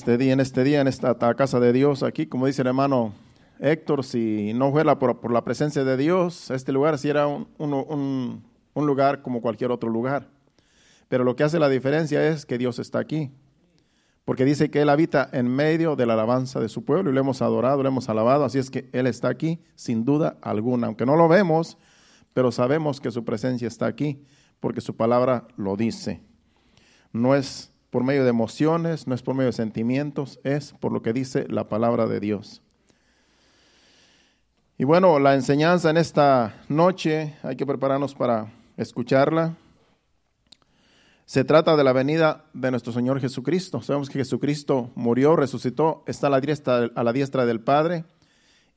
este día, en este día, en esta casa de Dios aquí, como dice el hermano Héctor, si no fuera por, la presencia de Dios, este lugar sí era un, un lugar como cualquier otro lugar. Pero lo que hace la diferencia es que Dios está aquí. Porque dice que Él habita en medio de la alabanza de su pueblo y lo hemos adorado, lo hemos alabado. Así es que Él está aquí sin duda alguna. Aunque no lo vemos, pero sabemos que su presencia está aquí porque su palabra lo dice. No es por medio de emociones, no es por medio de sentimientos, es por lo que dice la palabra de Dios. Y bueno, la enseñanza en esta noche hay que prepararnos para escucharla. Se trata de la venida de nuestro Señor Jesucristo. Sabemos que Jesucristo murió, resucitó, está a la diestra, del Padre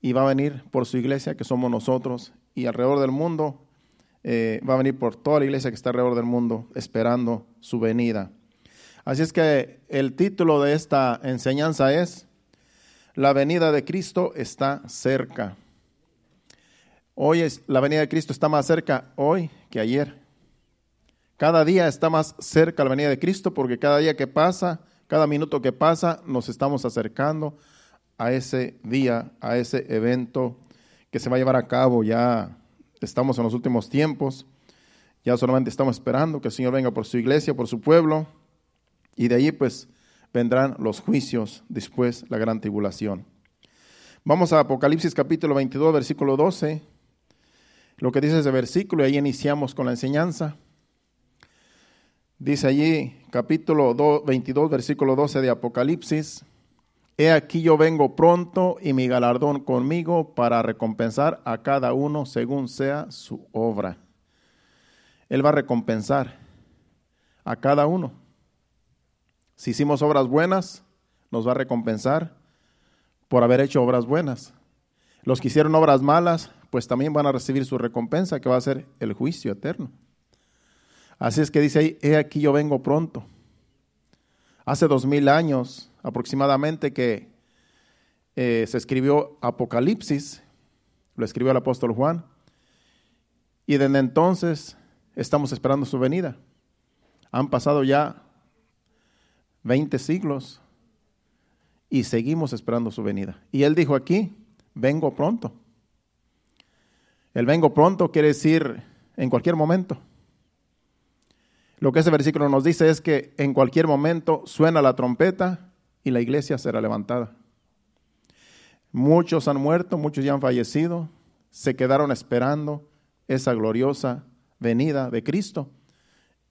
y va a venir por su iglesia, que somos nosotros, y alrededor del mundo eh, va a venir por toda la iglesia que está alrededor del mundo esperando su venida. Así es que el título de esta enseñanza es La venida de Cristo está cerca. Hoy es, la venida de Cristo está más cerca hoy que ayer. Cada día está más cerca la venida de Cristo porque cada día que pasa, cada minuto que pasa, nos estamos acercando a ese día, a ese evento que se va a llevar a cabo. Ya estamos en los últimos tiempos, ya solamente estamos esperando que el Señor venga por su iglesia, por su pueblo, y de allí pues vendrán los juicios, después la gran tribulación. Vamos a Apocalipsis capítulo 22, versículo 12. Lo que dice ese versículo, y ahí iniciamos con la enseñanza. Dice allí, capítulo 22, versículo 12 de Apocalipsis, He aquí yo vengo pronto y mi galardón conmigo para recompensar a cada uno según sea su obra. Él va a recompensar a cada uno. Si hicimos obras buenas, nos va a recompensar por haber hecho obras buenas. Los que hicieron obras malas, pues también van a recibir su recompensa, que va a ser el juicio eterno. Así es que dice ahí, he aquí yo vengo pronto. Hace dos mil años aproximadamente que eh, se escribió Apocalipsis, lo escribió el apóstol Juan, y desde entonces estamos esperando su venida. Han pasado ya 20 siglos y seguimos esperando su venida. Y él dijo aquí, vengo pronto. El vengo pronto quiere decir en cualquier momento. Lo que ese versículo nos dice es que en cualquier momento suena la trompeta y la iglesia será levantada. Muchos han muerto, muchos ya han fallecido, se quedaron esperando esa gloriosa venida de Cristo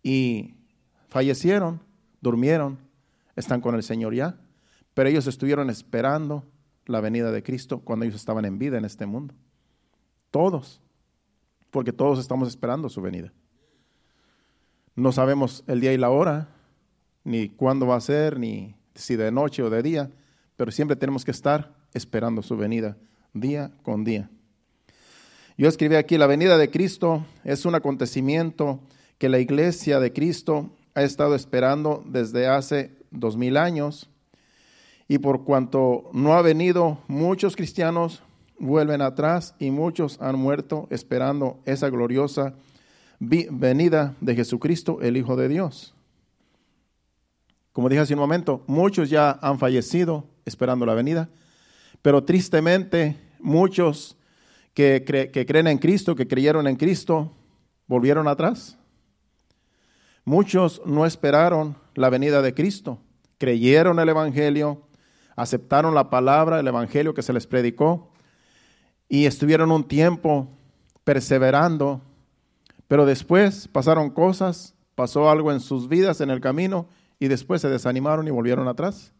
y fallecieron, durmieron, están con el Señor ya, pero ellos estuvieron esperando la venida de Cristo cuando ellos estaban en vida en este mundo. Todos, porque todos estamos esperando su venida. No sabemos el día y la hora, ni cuándo va a ser, ni si de noche o de día, pero siempre tenemos que estar esperando su venida día con día. Yo escribí aquí, la venida de Cristo es un acontecimiento que la iglesia de Cristo ha estado esperando desde hace dos mil años y por cuanto no ha venido, muchos cristianos vuelven atrás y muchos han muerto esperando esa gloriosa venida de Jesucristo, el Hijo de Dios. Como dije hace un momento, muchos ya han fallecido esperando la venida, pero tristemente muchos que, que creen en Cristo, que creyeron en Cristo, volvieron atrás. Muchos no esperaron la venida de Cristo, creyeron el Evangelio, aceptaron la palabra, el Evangelio que se les predicó y estuvieron un tiempo perseverando pero después pasaron cosas, pasó algo en sus vidas en el camino y después se desanimaron y volvieron atrás.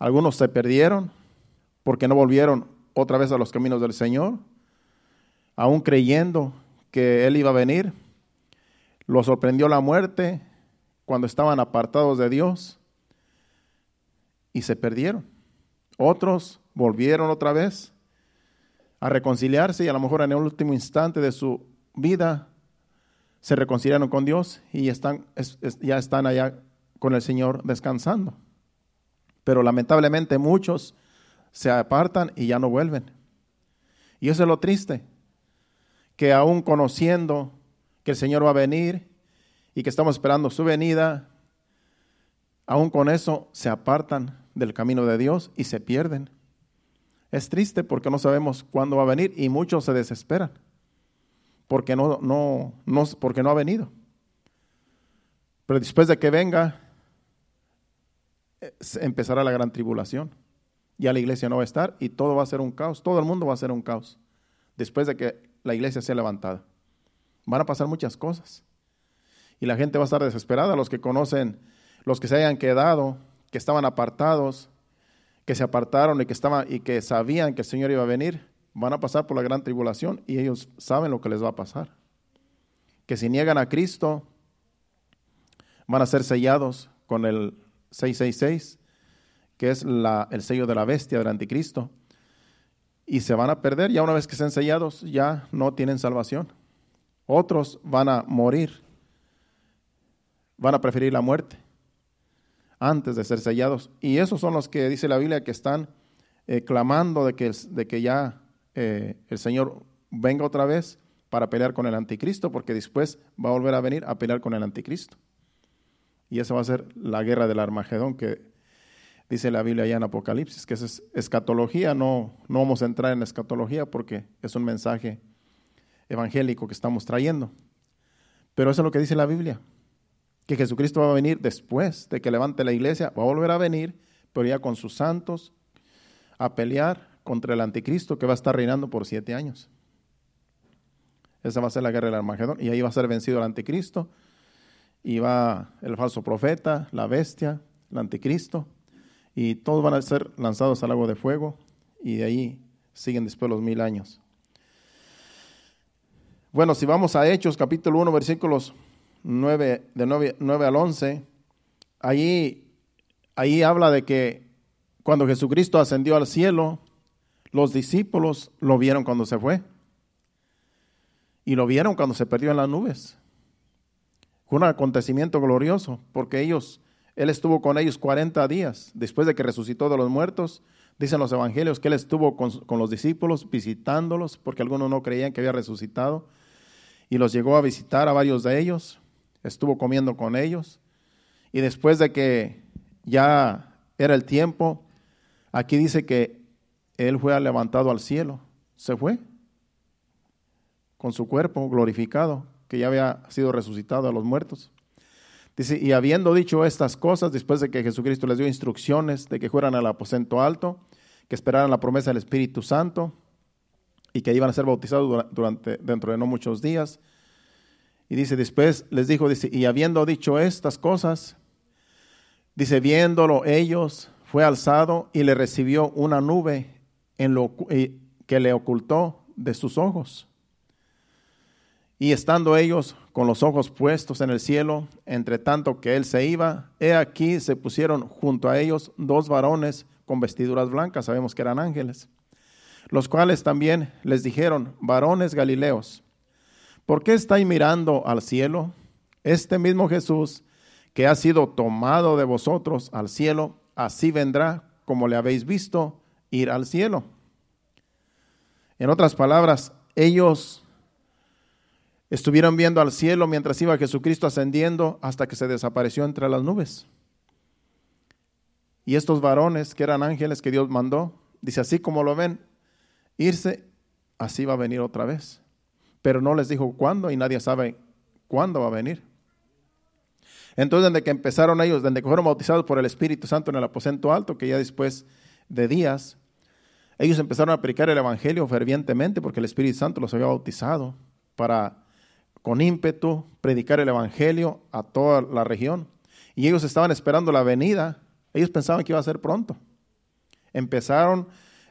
Algunos se perdieron porque no volvieron otra vez a los caminos del Señor, aún creyendo que Él iba a venir. Lo sorprendió la muerte cuando estaban apartados de Dios y se perdieron. Otros volvieron otra vez a reconciliarse y a lo mejor en el último instante de su vida se reconciliaron con Dios y están, ya están allá con el Señor descansando. Pero lamentablemente muchos se apartan y ya no vuelven. Y eso es lo triste, que aún conociendo que el Señor va a venir y que estamos esperando su venida, aún con eso se apartan del camino de Dios y se pierden. Es triste porque no sabemos cuándo va a venir y muchos se desesperan porque no, no, no, porque no ha venido. Pero después de que venga, eh, empezará la gran tribulación. Ya la iglesia no va a estar y todo va a ser un caos. Todo el mundo va a ser un caos. Después de que la iglesia sea levantada. Van a pasar muchas cosas. Y la gente va a estar desesperada. Los que conocen, los que se hayan quedado, que estaban apartados, que se apartaron y que, estaban, y que sabían que el Señor iba a venir, van a pasar por la gran tribulación y ellos saben lo que les va a pasar. Que si niegan a Cristo, van a ser sellados con el 666, que es la, el sello de la bestia del anticristo, y se van a perder. Ya una vez que sean sellados, ya no tienen salvación. Otros van a morir, van a preferir la muerte antes de ser sellados. Y esos son los que dice la Biblia que están eh, clamando de que, de que ya eh, el Señor venga otra vez para pelear con el anticristo, porque después va a volver a venir a pelear con el anticristo. Y esa va a ser la guerra del Armagedón que dice la Biblia allá en Apocalipsis, que es escatología, no, no vamos a entrar en escatología porque es un mensaje evangélico que estamos trayendo. Pero eso es lo que dice la Biblia, que Jesucristo va a venir después de que levante la iglesia, va a volver a venir, pero ya con sus santos, a pelear contra el anticristo que va a estar reinando por siete años. Esa va a ser la guerra del Armagedón y ahí va a ser vencido el anticristo y va el falso profeta, la bestia, el anticristo y todos van a ser lanzados al lago de fuego y de ahí siguen después los mil años. Bueno, si vamos a Hechos capítulo 1 versículos 9, de 9, al 11, ahí, ahí habla de que cuando Jesucristo ascendió al cielo, los discípulos lo vieron cuando se fue. Y lo vieron cuando se perdió en las nubes. Fue un acontecimiento glorioso, porque ellos, Él estuvo con ellos 40 días, después de que resucitó de los muertos. Dicen los evangelios que Él estuvo con, con los discípulos visitándolos, porque algunos no creían que había resucitado. Y los llegó a visitar a varios de ellos estuvo comiendo con ellos. Y después de que ya era el tiempo, aquí dice que él fue levantado al cielo, se fue con su cuerpo glorificado, que ya había sido resucitado a los muertos. Dice, y habiendo dicho estas cosas, después de que Jesucristo les dio instrucciones de que fueran al aposento alto, que esperaran la promesa del Espíritu Santo y que iban a ser bautizados durante, dentro de no muchos días, y dice, después les dijo, dice, y habiendo dicho estas cosas, dice, viéndolo ellos, fue alzado y le recibió una nube en lo, que le ocultó de sus ojos. Y estando ellos con los ojos puestos en el cielo, entre tanto que él se iba, he aquí se pusieron junto a ellos dos varones con vestiduras blancas, sabemos que eran ángeles, los cuales también les dijeron, varones galileos, ¿Por qué estáis mirando al cielo? Este mismo Jesús que ha sido tomado de vosotros al cielo, así vendrá como le habéis visto ir al cielo. En otras palabras, ellos estuvieron viendo al cielo mientras iba Jesucristo ascendiendo hasta que se desapareció entre las nubes. Y estos varones, que eran ángeles que Dios mandó, dice, así como lo ven, irse, así va a venir otra vez pero no les dijo cuándo y nadie sabe cuándo va a venir. Entonces, desde que empezaron ellos, desde que fueron bautizados por el Espíritu Santo en el aposento alto, que ya después de días, ellos empezaron a predicar el Evangelio fervientemente porque el Espíritu Santo los había bautizado para, con ímpetu, predicar el Evangelio a toda la región. Y ellos estaban esperando la venida. Ellos pensaban que iba a ser pronto. Empezaron,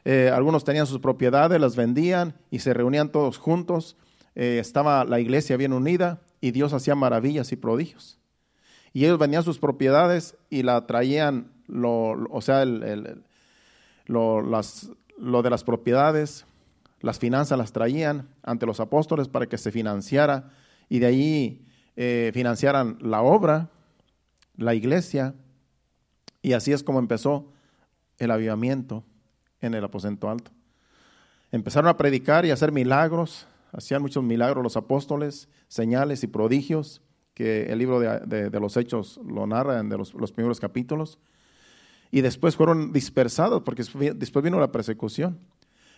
eh, algunos tenían sus propiedades, las vendían y se reunían todos juntos. Eh, estaba la iglesia bien unida y Dios hacía maravillas y prodigios. Y ellos venían sus propiedades y la traían, lo, o sea, lo, de las propiedades, las finanzas las traían ante los apóstoles para que se financiara y de ahí eh, financiaran la obra, la iglesia, y así es como empezó el avivamiento en el aposento alto. Empezaron a predicar y a hacer milagros, hacían muchos milagros los apóstoles, señales y prodigios, que el libro de, los Hechos lo narra en de los, los, primeros capítulos. Y después fueron dispersados porque después vino la persecución.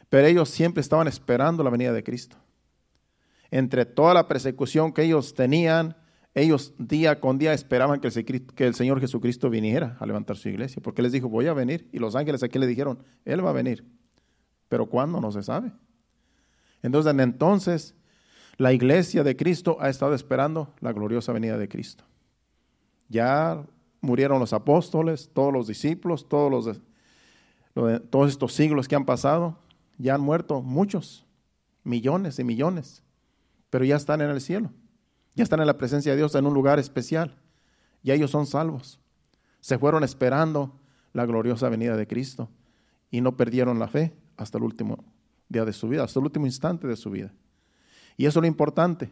Pero ellos siempre estaban esperando la venida de Cristo. Entre toda la persecución que ellos tenían, ellos día con día esperaban que el, Señor Jesucristo viniera a levantar su iglesia. Porque les dijo, voy a venir. Y los ángeles aquí le dijeron, Él va a venir. Pero ¿cuándo? No se sabe. Entonces, entonces, la iglesia de Cristo ha estado esperando la gloriosa venida de Cristo. Ya murieron los apóstoles, todos los discípulos, todos, los, todos estos siglos que han pasado, ya han muerto muchos, millones y millones, pero ya están en el cielo, ya están en la presencia de Dios en un lugar especial, y ellos son salvos. Se fueron esperando la gloriosa venida de Cristo y no perdieron la fe hasta el último día de su vida, hasta el último instante de su vida. Y eso es lo importante,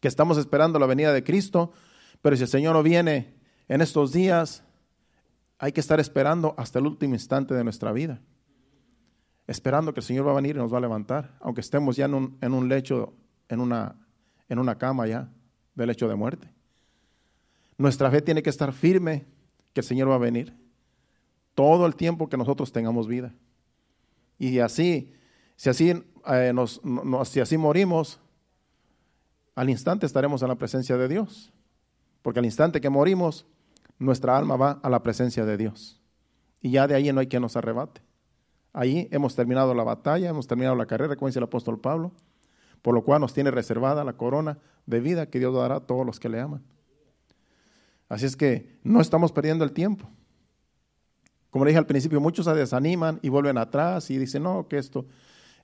que estamos esperando la venida de Cristo, pero si el Señor no viene en estos días, hay que estar esperando hasta el último instante de nuestra vida, esperando que el Señor va a venir y nos va a levantar, aunque estemos ya en un, en un lecho, en una, en una cama ya del lecho de muerte. Nuestra fe tiene que estar firme que el Señor va a venir todo el tiempo que nosotros tengamos vida. Y así, si así, eh, nos, si así morimos, al instante estaremos en la presencia de Dios. Porque al instante que morimos, nuestra alma va a la presencia de Dios. Y ya de ahí no hay quien nos arrebate. Ahí hemos terminado la batalla, hemos terminado la carrera, como dice el apóstol Pablo, por lo cual nos tiene reservada la corona de vida que Dios dará a todos los que le aman. Así es que no estamos perdiendo el tiempo. Como le dije al principio, muchos se desaniman y vuelven atrás y dicen, no, que esto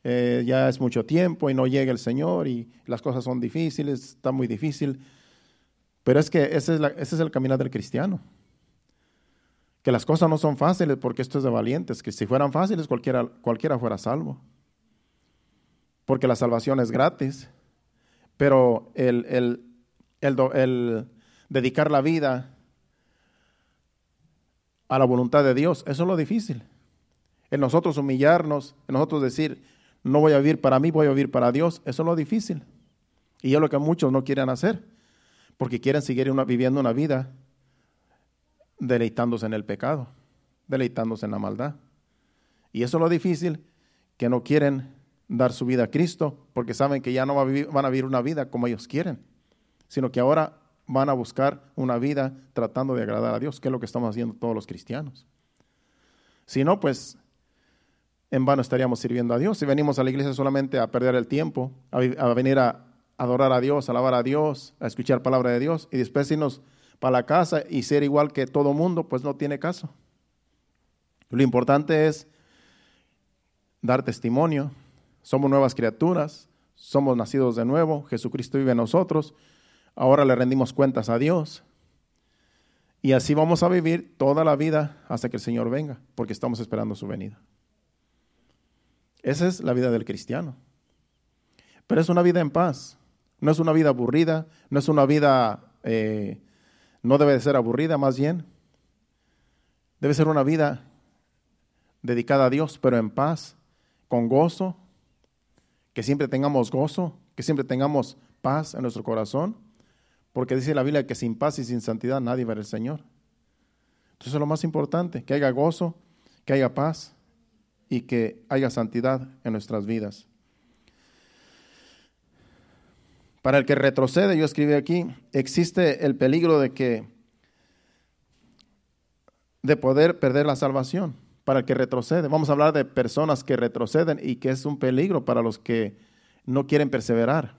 eh, ya es mucho tiempo y no llega el Señor y las cosas son difíciles, está muy difícil. Pero es que ese es, ese es el caminar del cristiano. Que las cosas no son fáciles porque esto es de valientes, que si fueran fáciles cualquiera, cualquiera fuera salvo. Porque la salvación es gratis. Pero el, el, el dedicar la vida a la voluntad de Dios. Eso es lo difícil. En nosotros humillarnos, en nosotros decir, no voy a vivir para mí, voy a vivir para Dios. Eso es lo difícil. Y es lo que muchos no quieren hacer, porque quieren seguir viviendo una vida deleitándose en el pecado, deleitándose en la maldad. Y eso es lo difícil, que no quieren dar su vida a Cristo, porque saben que ya no van a vivir una vida como ellos quieren, sino que ahora van a buscar una vida tratando de agradar a Dios, que es lo que estamos haciendo todos los cristianos. Si no, pues en vano estaríamos sirviendo a Dios. Si venimos a la iglesia solamente a perder el tiempo, a, venir a adorar a Dios, a alabar a Dios, a escuchar palabra de Dios y después irnos para la casa y ser igual que todo mundo, pues no tiene caso. Lo importante es dar testimonio. Somos nuevas criaturas, somos nacidos de nuevo, Jesucristo vive en nosotros ahora le rendimos cuentas a Dios. Y así vamos a vivir toda la vida hasta que el Señor venga, porque estamos esperando su venida. Esa es la vida del cristiano. Pero es una vida en paz. No es una vida aburrida, no es una vida, eh, no debe de ser aburrida, más bien. Debe ser una vida dedicada a Dios, pero en paz, con gozo, que siempre tengamos gozo, que siempre tengamos paz en nuestro corazón porque dice la Biblia que sin paz y sin santidad nadie verá al Señor. Entonces lo más importante, que haya gozo, que haya paz y que haya santidad en nuestras vidas. Para el que retrocede, yo escribí aquí, existe el peligro de que de poder perder la salvación. Para el que retrocede, vamos a hablar de personas que retroceden y que es un peligro para los que no quieren perseverar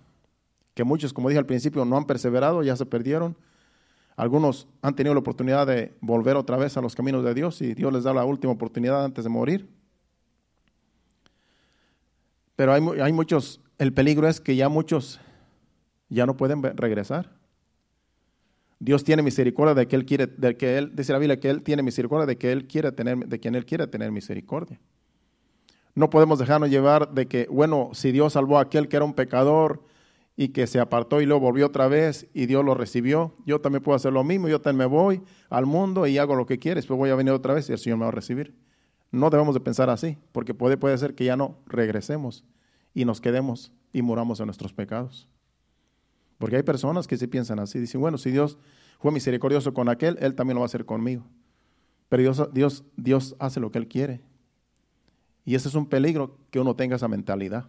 que muchos, como dije al principio, no han perseverado, ya se perdieron. Algunos han tenido la oportunidad de volver otra vez a los caminos de Dios y Dios les da la última oportunidad antes de morir. Pero hay, hay muchos, el peligro es que ya muchos ya no pueden regresar. Dios tiene misericordia de que Él quiere, de que Él, dice la Biblia que Él tiene misericordia de que Él quiere tener, de quien Él quiere tener misericordia. No podemos dejarnos llevar de que, bueno, si Dios salvó a aquel que era un pecador, y que se apartó y luego volvió otra vez y Dios lo recibió. Yo también puedo hacer lo mismo, yo también me voy al mundo y hago lo que quieres, pues voy a venir otra vez y el Señor me va a recibir. No debemos de pensar así, porque puede, puede ser que ya no regresemos y nos quedemos y muramos en nuestros pecados. Porque hay personas que sí piensan así. Dicen, bueno, si Dios fue misericordioso con aquel, Él también lo va a hacer conmigo. Pero Dios, Dios, Dios hace lo que Él quiere. Y ese es un peligro que uno tenga esa mentalidad.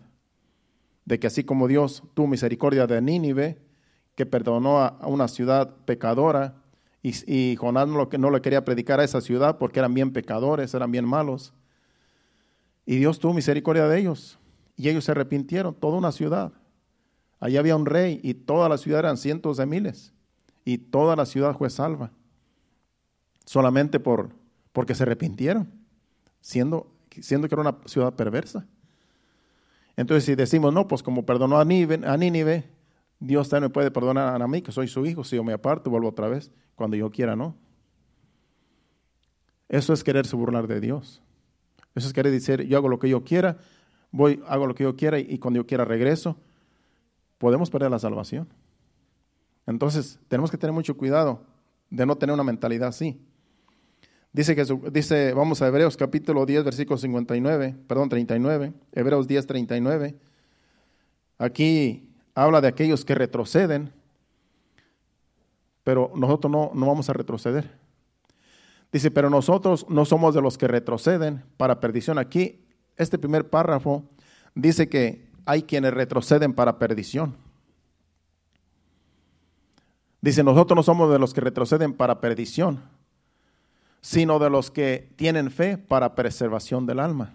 De que así como Dios tuvo misericordia de Nínive, que perdonó a una ciudad pecadora, y, Jonás no, no le quería predicar a esa ciudad porque eran bien pecadores, eran bien malos. Y Dios tuvo misericordia de ellos. Y ellos se arrepintieron, toda una ciudad. Allí había un rey y toda la ciudad eran cientos de miles. Y toda la ciudad fue salva. Solamente por, porque se arrepintieron, siendo, siendo que era una ciudad perversa. Entonces, si decimos, no, pues como perdonó a Nínive, Dios también me puede perdonar a mí, que soy su hijo, si yo me aparto, vuelvo otra vez, cuando yo quiera, ¿no? Eso es quererse burlar de Dios. Eso es querer decir, yo hago lo que yo quiera, voy, hago lo que yo quiera y, cuando yo quiera regreso. Podemos perder la salvación. Entonces, tenemos que tener mucho cuidado de no tener una mentalidad así. Dice, que, dice, vamos a Hebreos capítulo 10, versículo 59, perdón, 39, Hebreos 10, 39. Aquí habla de aquellos que retroceden, pero nosotros no, no vamos a retroceder. Dice, pero nosotros no somos de los que retroceden para perdición. Aquí, este primer párrafo dice que hay quienes retroceden para perdición. Dice, nosotros no somos de los que retroceden para perdición, sino de los que tienen fe para preservación del alma.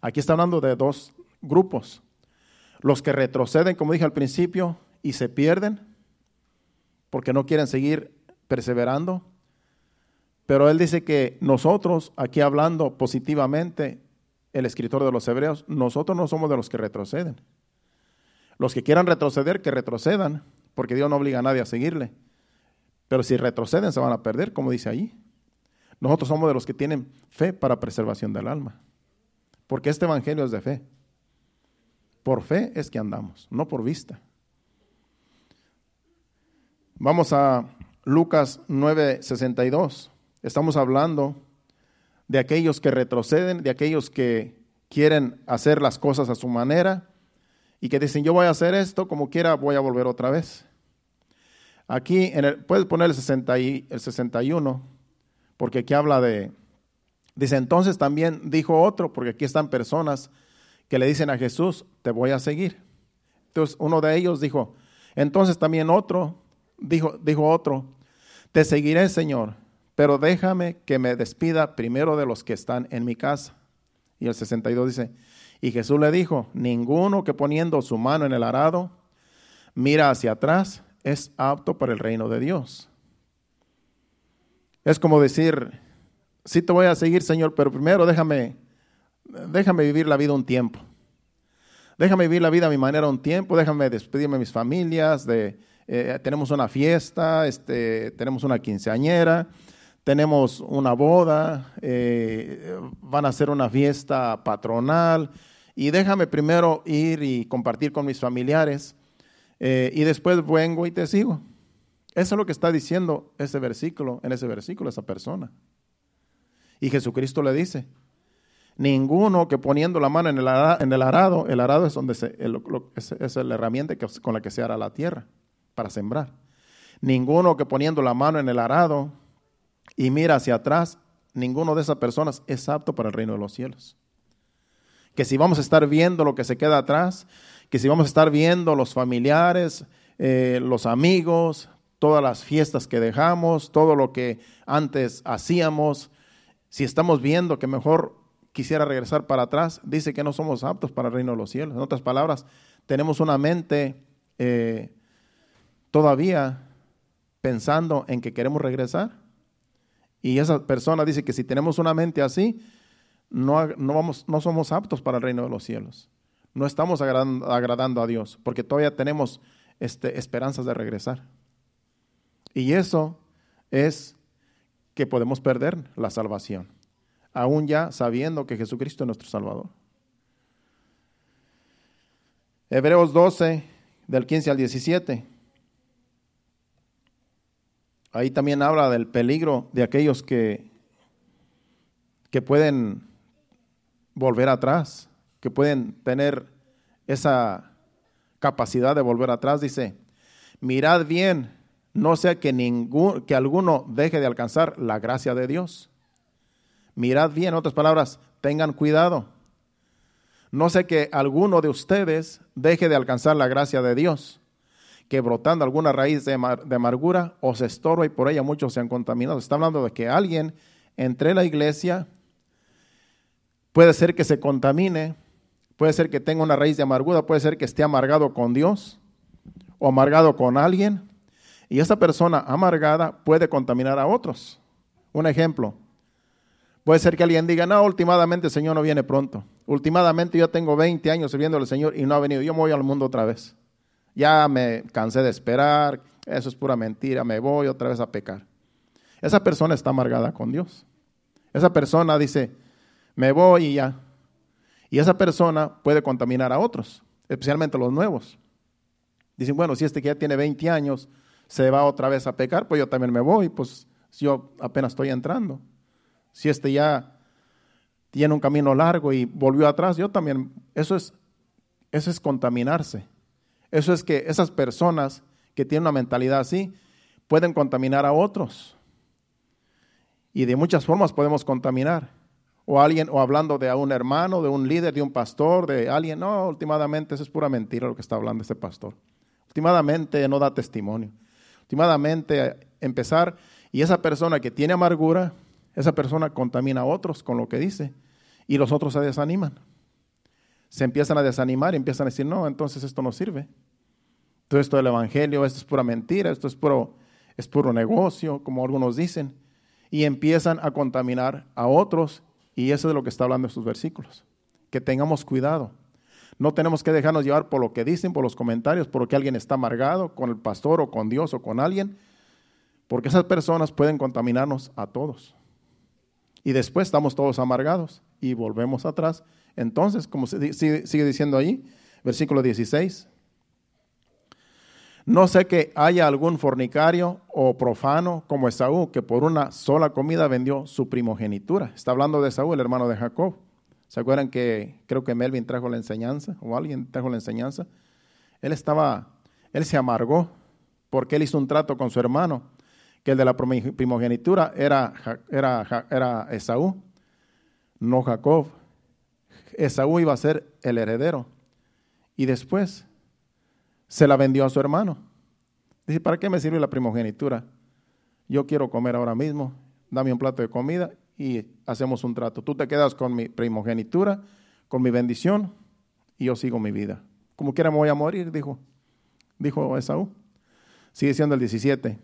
Aquí está hablando de dos grupos. Los que retroceden, como dije al principio, y se pierden porque no quieren seguir perseverando. Pero él dice que nosotros, aquí hablando positivamente, el escritor de los Hebreos, nosotros no somos de los que retroceden. Los que quieran retroceder, que retrocedan, porque Dios no obliga a nadie a seguirle. Pero si retroceden, se van a perder, como dice ahí. Nosotros somos de los que tienen fe para preservación del alma. Porque este evangelio es de fe. Por fe es que andamos, no por vista. Vamos a Lucas 9:62. Estamos hablando de aquellos que retroceden, de aquellos que quieren hacer las cosas a su manera y que dicen, yo voy a hacer esto, como quiera voy a volver otra vez. Aquí, en el, puedes poner el, 60 y, el 61, porque aquí habla de, dice, entonces también dijo otro, porque aquí están personas que le dicen a Jesús, te voy a seguir. Entonces uno de ellos dijo, entonces también otro, dijo, dijo otro, te seguiré Señor, pero déjame que me despida primero de los que están en mi casa. Y el 62 dice, y Jesús le dijo, ninguno que poniendo su mano en el arado mira hacia atrás es apto para el reino de Dios. Es como decir, sí te voy a seguir Señor, pero primero déjame déjame vivir la vida un tiempo. Déjame vivir la vida a mi manera un tiempo, déjame despedirme de mis familias, eh, tenemos una fiesta, este, tenemos una quinceañera, tenemos una boda, eh, van a hacer una fiesta patronal y déjame primero ir y compartir con mis familiares eh, y después vengo y te sigo. Eso es lo que está diciendo ese versículo, en ese versículo, esa persona. Y Jesucristo le dice, Ninguno que poniendo la mano en el arado, el arado, es, donde es, la herramienta con la que se hará la tierra para sembrar. Ninguno que poniendo la mano en el arado y mira hacia atrás, ninguno de esas personas es apto para el reino de los cielos. Que si vamos a estar viendo lo que se queda atrás, que si vamos a estar viendo los familiares, eh, los amigos, todas las fiestas que dejamos, todo lo que antes hacíamos, si estamos viendo que mejor quisiera regresar para atrás, dice que no somos aptos para el reino de los cielos. En otras palabras, tenemos una mente eh, todavía pensando en que queremos regresar. Y esa persona dice que si tenemos una mente así, no, no, vamos, no somos aptos para el reino de los cielos. No estamos agradando, a Dios, porque todavía tenemos este, esperanzas de regresar. Y eso es que podemos perder la salvación aún ya sabiendo que Jesucristo es nuestro Salvador. Hebreos 12, del 15 al 17. Ahí también habla del peligro de aquellos que, que pueden volver atrás, que pueden tener esa capacidad de volver atrás. Dice, mirad bien, no sea que, ningún, que alguno deje de alcanzar la gracia de Dios. Mirad bien, en otras palabras, tengan cuidado. No sea que alguno de ustedes deje de alcanzar la gracia de Dios, que brotando alguna raíz de, amargura os estorba y por ella muchos se han contaminado. Está hablando de que alguien entre la iglesia puede ser que se contamine, puede ser que tenga una raíz de amargura, puede ser que esté amargado con Dios o amargado con alguien. Y esa persona amargada puede contaminar a otros. Un ejemplo, puede ser que alguien diga, no, últimamente el Señor no viene pronto. Últimamente yo tengo 20 años sirviendo al Señor y no ha venido. Yo me voy al mundo otra vez. Ya me cansé de esperar, eso es pura mentira, me voy otra vez a pecar. Esa persona está amargada con Dios. Esa persona dice, me voy y ya. Y esa persona puede contaminar a otros, especialmente los nuevos. Dicen, bueno, si este que ya tiene 20 años se va otra vez a pecar, pues yo también me voy, pues yo apenas estoy entrando. Si este ya tiene un camino largo y volvió atrás, yo también, eso es, eso es contaminarse. Eso es que esas personas que tienen una mentalidad así pueden contaminar a otros. Y de muchas formas podemos contaminar. O alguien, o hablando de un hermano, de un líder, de un pastor, de alguien. No, últimamente eso es pura mentira lo que está hablando ese pastor. Últimamente no da testimonio. Últimamente empezar, y esa persona que tiene amargura, esa persona contamina a otros con lo que dice, y los otros se desaniman. Se empiezan a desanimar y empiezan a decir, no, entonces esto no sirve. Todo esto del Evangelio, esto es pura mentira, esto es puro, es puro negocio, como algunos dicen. Y empiezan a contaminar a otros, y eso es de lo que está hablando estos versículos. Que tengamos cuidado. No tenemos que dejarnos llevar por lo que dicen, por los comentarios, por lo que alguien está amargado con el pastor o con Dios o con alguien, porque esas personas pueden contaminarnos a todos. Y después estamos todos amargados y volvemos atrás. Entonces, como sigue, diciendo ahí, versículo 16, no sé que haya algún fornicario o profano como Esaú, que por una sola comida vendió su primogenitura. Está hablando de Esaú, el hermano de Jacob. ¿Se acuerdan que creo que Melvin trajo la enseñanza o alguien trajo la enseñanza? Él estaba, él se amargó porque él hizo un trato con su hermano, que el de la primogenitura era, era, era Esaú, no Jacob. Esaú iba a ser el heredero. Y después se la vendió a su hermano. Dice, ¿para qué me sirve la primogenitura? Yo quiero comer ahora mismo, dame un plato de comida y hacemos un trato. Tú te quedas con mi primogenitura, con mi bendición, y yo sigo mi vida. Como quiera me voy a morir, dijo, dijo Esaú. Sigue siendo el 17.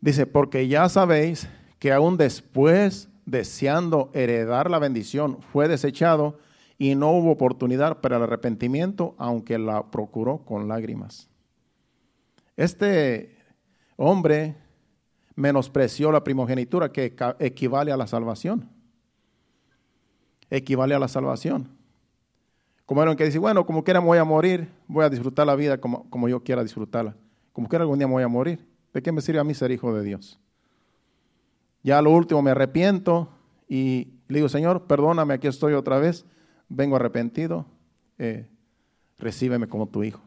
Dice, porque ya sabéis que aún después, deseando heredar la bendición, fue desechado y no hubo oportunidad para el arrepentimiento, aunque la procuró con lágrimas. Este hombre menospreció la primogenitura que equivale a la salvación. Equivale a la salvación. Como era que dice, bueno, como quiera voy a morir, voy a disfrutar la vida como, como yo quiera disfrutarla. Como quiera algún día me voy a morir. ¿De qué me sirve a mí ser hijo de Dios? Ya lo último me arrepiento y le digo, Señor, perdóname, aquí estoy otra vez, vengo arrepentido, eh, recíbeme como tu hijo.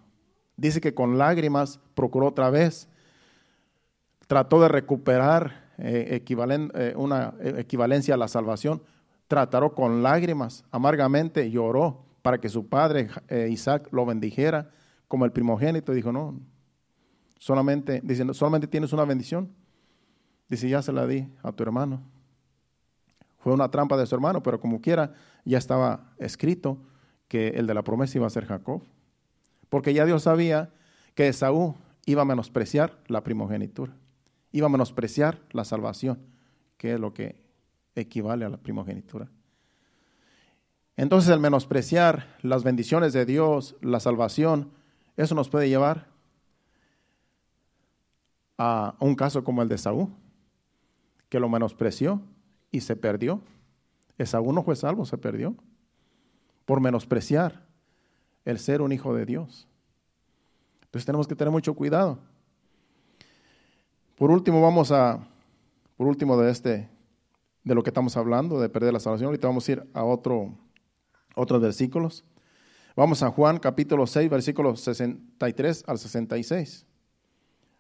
Dice que con lágrimas procuró otra vez trató de recuperar eh, eh, una equivalencia a la salvación, trató con lágrimas, amargamente lloró para que su padre Isaac lo bendijera como el primogénito. Dijo, no, solamente, diciendo, solamente tienes una bendición. Dice, ya se la di a tu hermano. Fue una trampa de su hermano, pero como quiera, ya estaba escrito que el de la promesa iba a ser Jacob. Porque ya Dios sabía que Esaú iba a menospreciar la primogenitura iba a menospreciar la salvación, que es lo que equivale a la primogenitura. Entonces el menospreciar las bendiciones de Dios, la salvación, eso nos puede llevar a un caso como el de Saúl, que lo menospreció y se perdió. Esaú no fue salvo, se perdió por menospreciar el ser un hijo de Dios. Entonces tenemos que tener mucho cuidado. Por último, vamos a, por último de este, de lo que estamos hablando, de perder la salvación, ahorita vamos a ir a otro, otros versículos. Vamos a Juan capítulo 6, versículos 63 al 66.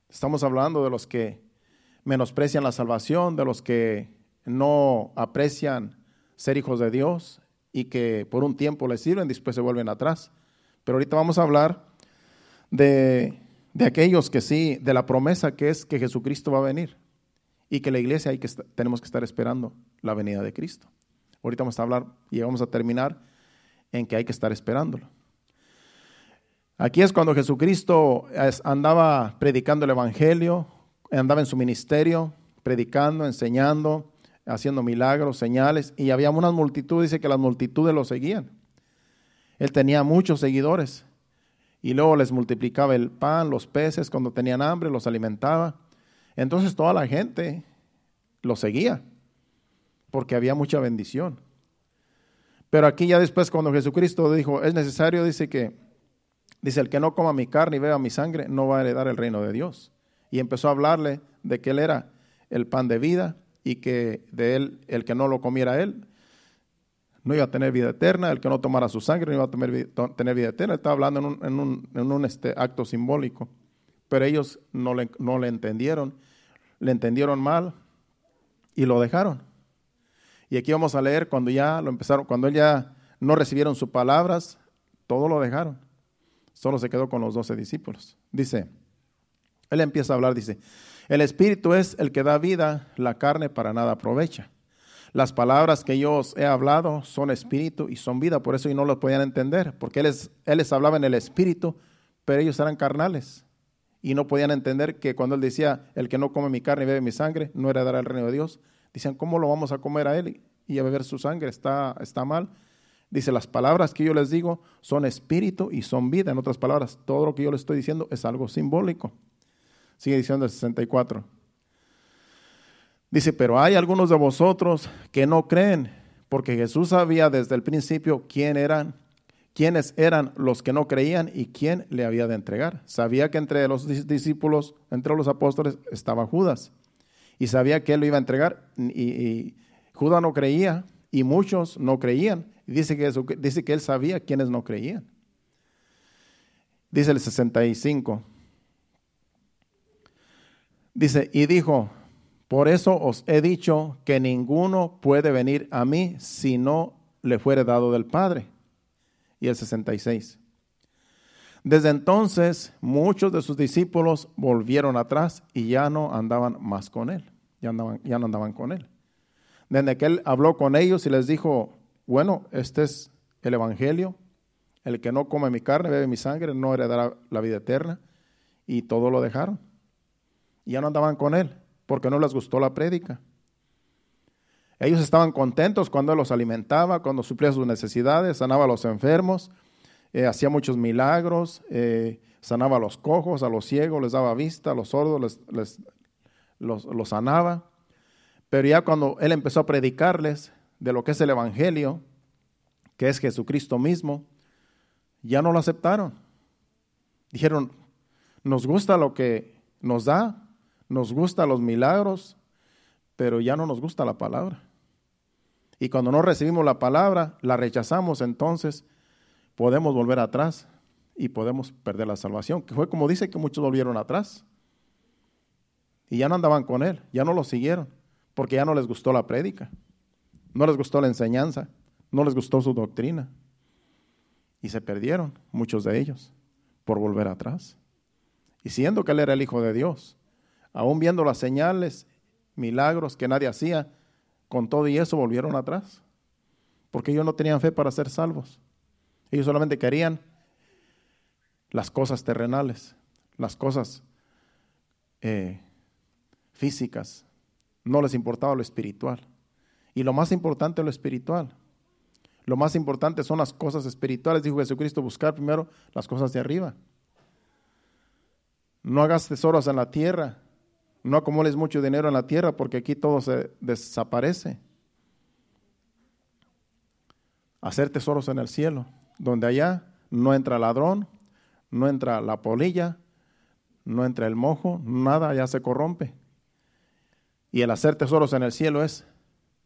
Estamos hablando de los que menosprecian la salvación, de los que no aprecian ser hijos de Dios y que por un tiempo les sirven, después se vuelven atrás. Pero ahorita vamos a hablar de, de aquellos que sí, de la promesa que es que Jesucristo va a venir y que la iglesia hay que, tenemos que estar esperando la venida de Cristo. Ahorita vamos a hablar y vamos a terminar en que hay que estar esperándolo. Aquí es cuando Jesucristo andaba predicando el Evangelio, andaba en su ministerio, predicando, enseñando, haciendo milagros, señales, y había unas multitudes, dice que las multitudes lo seguían. Él tenía muchos seguidores, y luego les multiplicaba el pan, los peces, cuando tenían hambre, los alimentaba. Entonces toda la gente lo seguía, porque había mucha bendición. Pero aquí ya después cuando Jesucristo dijo, es necesario, dice que, dice, el que no coma mi carne y beba mi sangre, no va a heredar el reino de Dios. Y empezó a hablarle de que Él era el pan de vida y que de Él, el que no lo comiera Él, no iba a tener vida eterna, el que no tomara su sangre no iba a tener, vida eterna. Estaba hablando en un, en un, en un este, acto simbólico. Pero ellos no le, no le entendieron, le entendieron mal y lo dejaron. Y aquí vamos a leer cuando ya lo empezaron, cuando ya no recibieron sus palabras, todo lo dejaron. Solo se quedó con los doce discípulos. Dice, él empieza a hablar, dice, el espíritu es el que da vida, la carne para nada aprovecha. Las palabras que yo os he hablado son espíritu y son vida, por eso y no lo podían entender, porque él, él les hablaba en el espíritu, pero ellos eran carnales y no podían entender que cuando él decía, el que no come mi carne y bebe mi sangre, no heredará el reino de Dios. Dicen, ¿cómo lo vamos a comer a él y a beber su sangre? Está, está mal. Dice, las palabras que yo les digo son espíritu y son vida. En otras palabras, todo lo que yo les estoy diciendo es algo simbólico. Sigue diciendo el 64. Dice, pero hay algunos de vosotros que no creen, porque Jesús sabía desde el principio quién eran, quiénes eran los que no creían y quién le había de entregar. Sabía que entre los discípulos, entre los apóstoles, estaba Judas y sabía que él lo iba a entregar y, Judas no creía y muchos no creían. Dice que, dice que él sabía quiénes no creían. Dice el 65. Dice, y dijo, por eso os he dicho que ninguno puede venir a mí si no le fuere dado del Padre. Y el 66. Desde entonces muchos de sus discípulos volvieron atrás y ya no andaban más con él, ya, andaban, ya no andaban con él. Desde que él habló con ellos y les dijo, bueno, este es el Evangelio, el que no come mi carne, bebe mi sangre, no heredará la vida eterna. Y todo lo dejaron. Ya no andaban con él, porque no les gustó la prédica. Ellos estaban contentos cuando él los alimentaba, cuando suplía sus necesidades, sanaba a los enfermos, eh, hacía muchos milagros, eh, sanaba a los cojos, a los ciegos, les daba vista, a los sordos les, los sanaba. Pero ya cuando él empezó a predicarles de lo que es el Evangelio, que es Jesucristo mismo, ya no lo aceptaron. Dijeron, nos gusta lo que nos da, nos gusta los milagros, pero ya no nos gusta la palabra. Y cuando no recibimos la palabra, la rechazamos, entonces podemos volver atrás y podemos perder la salvación, que fue como dice que muchos volvieron atrás. Y ya no andaban con él, ya no lo siguieron, porque ya no les gustó la prédica, no les gustó la enseñanza, no les gustó su doctrina. Y se perdieron muchos de ellos por volver atrás. Y siendo que él era el Hijo de Dios, aún viendo las señales, milagros que nadie hacía, con todo y eso volvieron atrás, porque ellos no tenían fe para ser salvos. Ellos solamente querían las cosas terrenales, las cosas eh, físicas. No les importaba lo espiritual. Y lo más importante es lo espiritual. Lo más importante son las cosas espirituales, dijo Jesucristo, buscar primero las cosas de arriba. No hagas tesoros en la tierra, no acumules mucho dinero en la tierra porque aquí todo se desaparece. Hacer tesoros en el cielo donde allá no entra ladrón, no entra la polilla, no entra el mojo, nada ya se corrompe. Y el hacer tesoros en el cielo es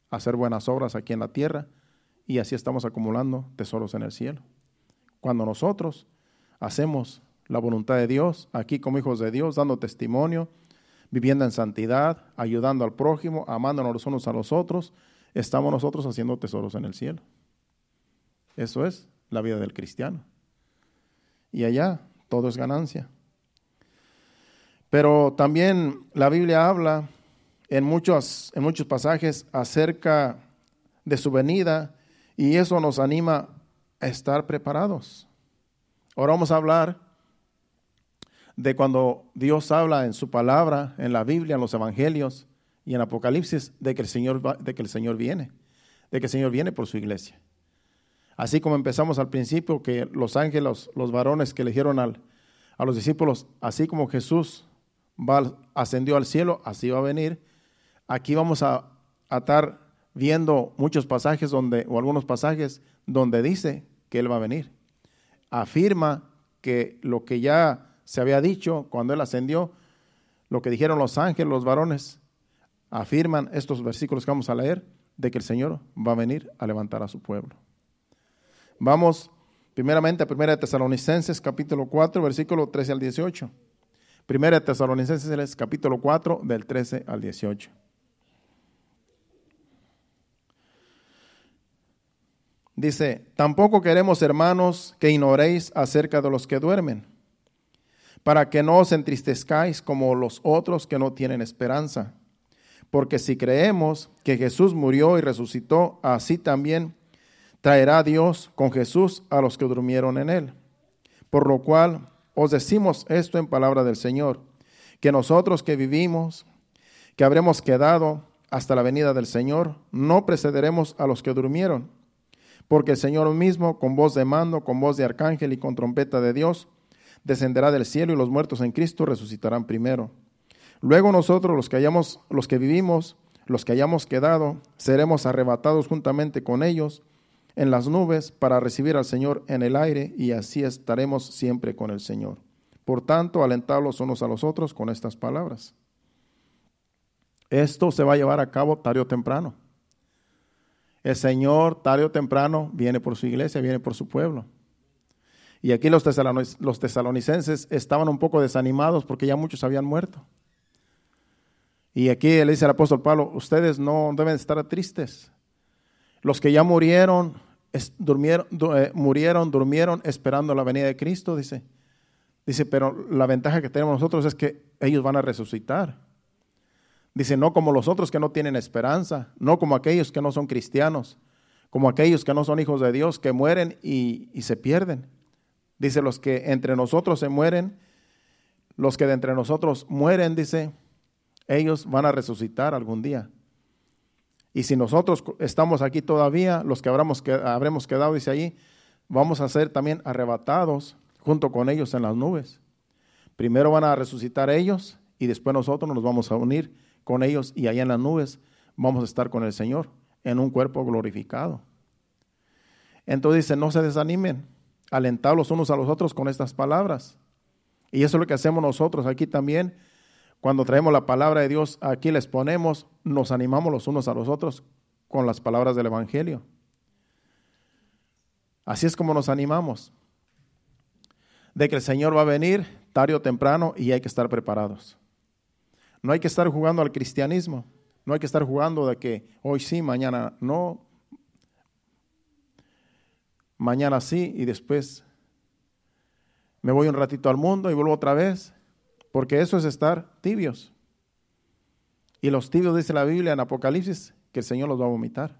hacer buenas obras aquí en la tierra y así estamos acumulando tesoros en el cielo. cuando nosotros hacemos la voluntad de Dios, aquí como hijos de Dios, dando testimonio, viviendo en santidad, ayudando al prójimo, amándonos los unos a los otros, estamos nosotros haciendo tesoros en el cielo. Eso es la vida del cristiano. Y allá todo es ganancia. Pero también la Biblia habla en muchos, en muchos pasajes acerca de su venida y eso nos anima a estar preparados. Ahora vamos a hablar de cuando Dios habla en su palabra, en la Biblia, en los evangelios y en Apocalipsis, de que el Señor, de que el Señor viene, de que el Señor viene por su iglesia. Así como empezamos al principio, que los ángeles, los varones que eligieron al, a los discípulos, así como Jesús va, ascendió al cielo, así va a venir. Aquí vamos a, a estar viendo muchos pasajes donde, o algunos pasajes donde dice que Él va a venir. Afirma que lo que ya se había dicho cuando Él ascendió, lo que dijeron los ángeles, los varones, afirman estos versículos que vamos a leer, de que el Señor va a venir a levantar a su pueblo. Vamos primeramente a 1 Tesalonicenses capítulo 4, versículo 13 al 18. 1 Tesalonicenses capítulo 4 del 13 al 18. Dice, tampoco queremos, hermanos, que ignoréis acerca de los que duermen, para que no os entristezcáis como los otros que no tienen esperanza. Porque si creemos que Jesús murió y resucitó, así también traerá Dios con Jesús a los que durmieron en él. Por lo cual os decimos esto en palabra del Señor, que nosotros que vivimos, que habremos quedado hasta la venida del Señor, no precederemos a los que durmieron, porque el Señor mismo, con voz de mando, con voz de arcángel y con trompeta de Dios, descenderá del cielo y los muertos en Cristo resucitarán primero. Luego nosotros, los que hayamos, los que vivimos, los que hayamos quedado, seremos arrebatados juntamente con ellos en las nubes para recibir al Señor en el aire y así estaremos siempre con el Señor. Por tanto, alentados unos a los otros con estas palabras. Esto se va a llevar a cabo tarde o temprano. El Señor tarde o temprano viene por su iglesia, viene por su pueblo. Y aquí los, tesalonicenses estaban un poco desanimados porque ya muchos habían muerto. Y aquí le dice el apóstol Pablo, ustedes no deben estar tristes. Los que ya murieron, durmieron, eh, murieron, durmieron esperando la venida de Cristo, dice. Dice, pero la ventaja que tenemos nosotros es que ellos van a resucitar. Dice, no como los otros que no tienen esperanza, no como aquellos que no son cristianos, como aquellos que no son hijos de Dios, que mueren y se pierden. Dice, los que entre nosotros se mueren, los que de entre nosotros mueren, dice, ellos van a resucitar algún día. Y si nosotros estamos aquí todavía, los que habremos, habremos quedado, dice ahí, vamos a ser también arrebatados junto con ellos en las nubes. Primero van a resucitar ellos y después nosotros nos vamos a unir con ellos y allá en las nubes vamos a estar con el Señor en un cuerpo glorificado. Entonces dice, no se desanimen, alentados los unos a los otros con estas palabras. Y eso es lo que hacemos nosotros aquí también cuando traemos la palabra de Dios, aquí les ponemos, nos animamos los unos a los otros con las palabras del Evangelio. Así es como nos animamos. De que el Señor va a venir tarde o temprano y hay que estar preparados. No hay que estar jugando al cristianismo. No hay que estar jugando de que hoy sí, mañana no. Mañana sí y después me voy un ratito al mundo y vuelvo otra vez. Porque eso es estar tibios. Y los tibios, dice la Biblia en Apocalipsis, que el Señor los va a vomitar.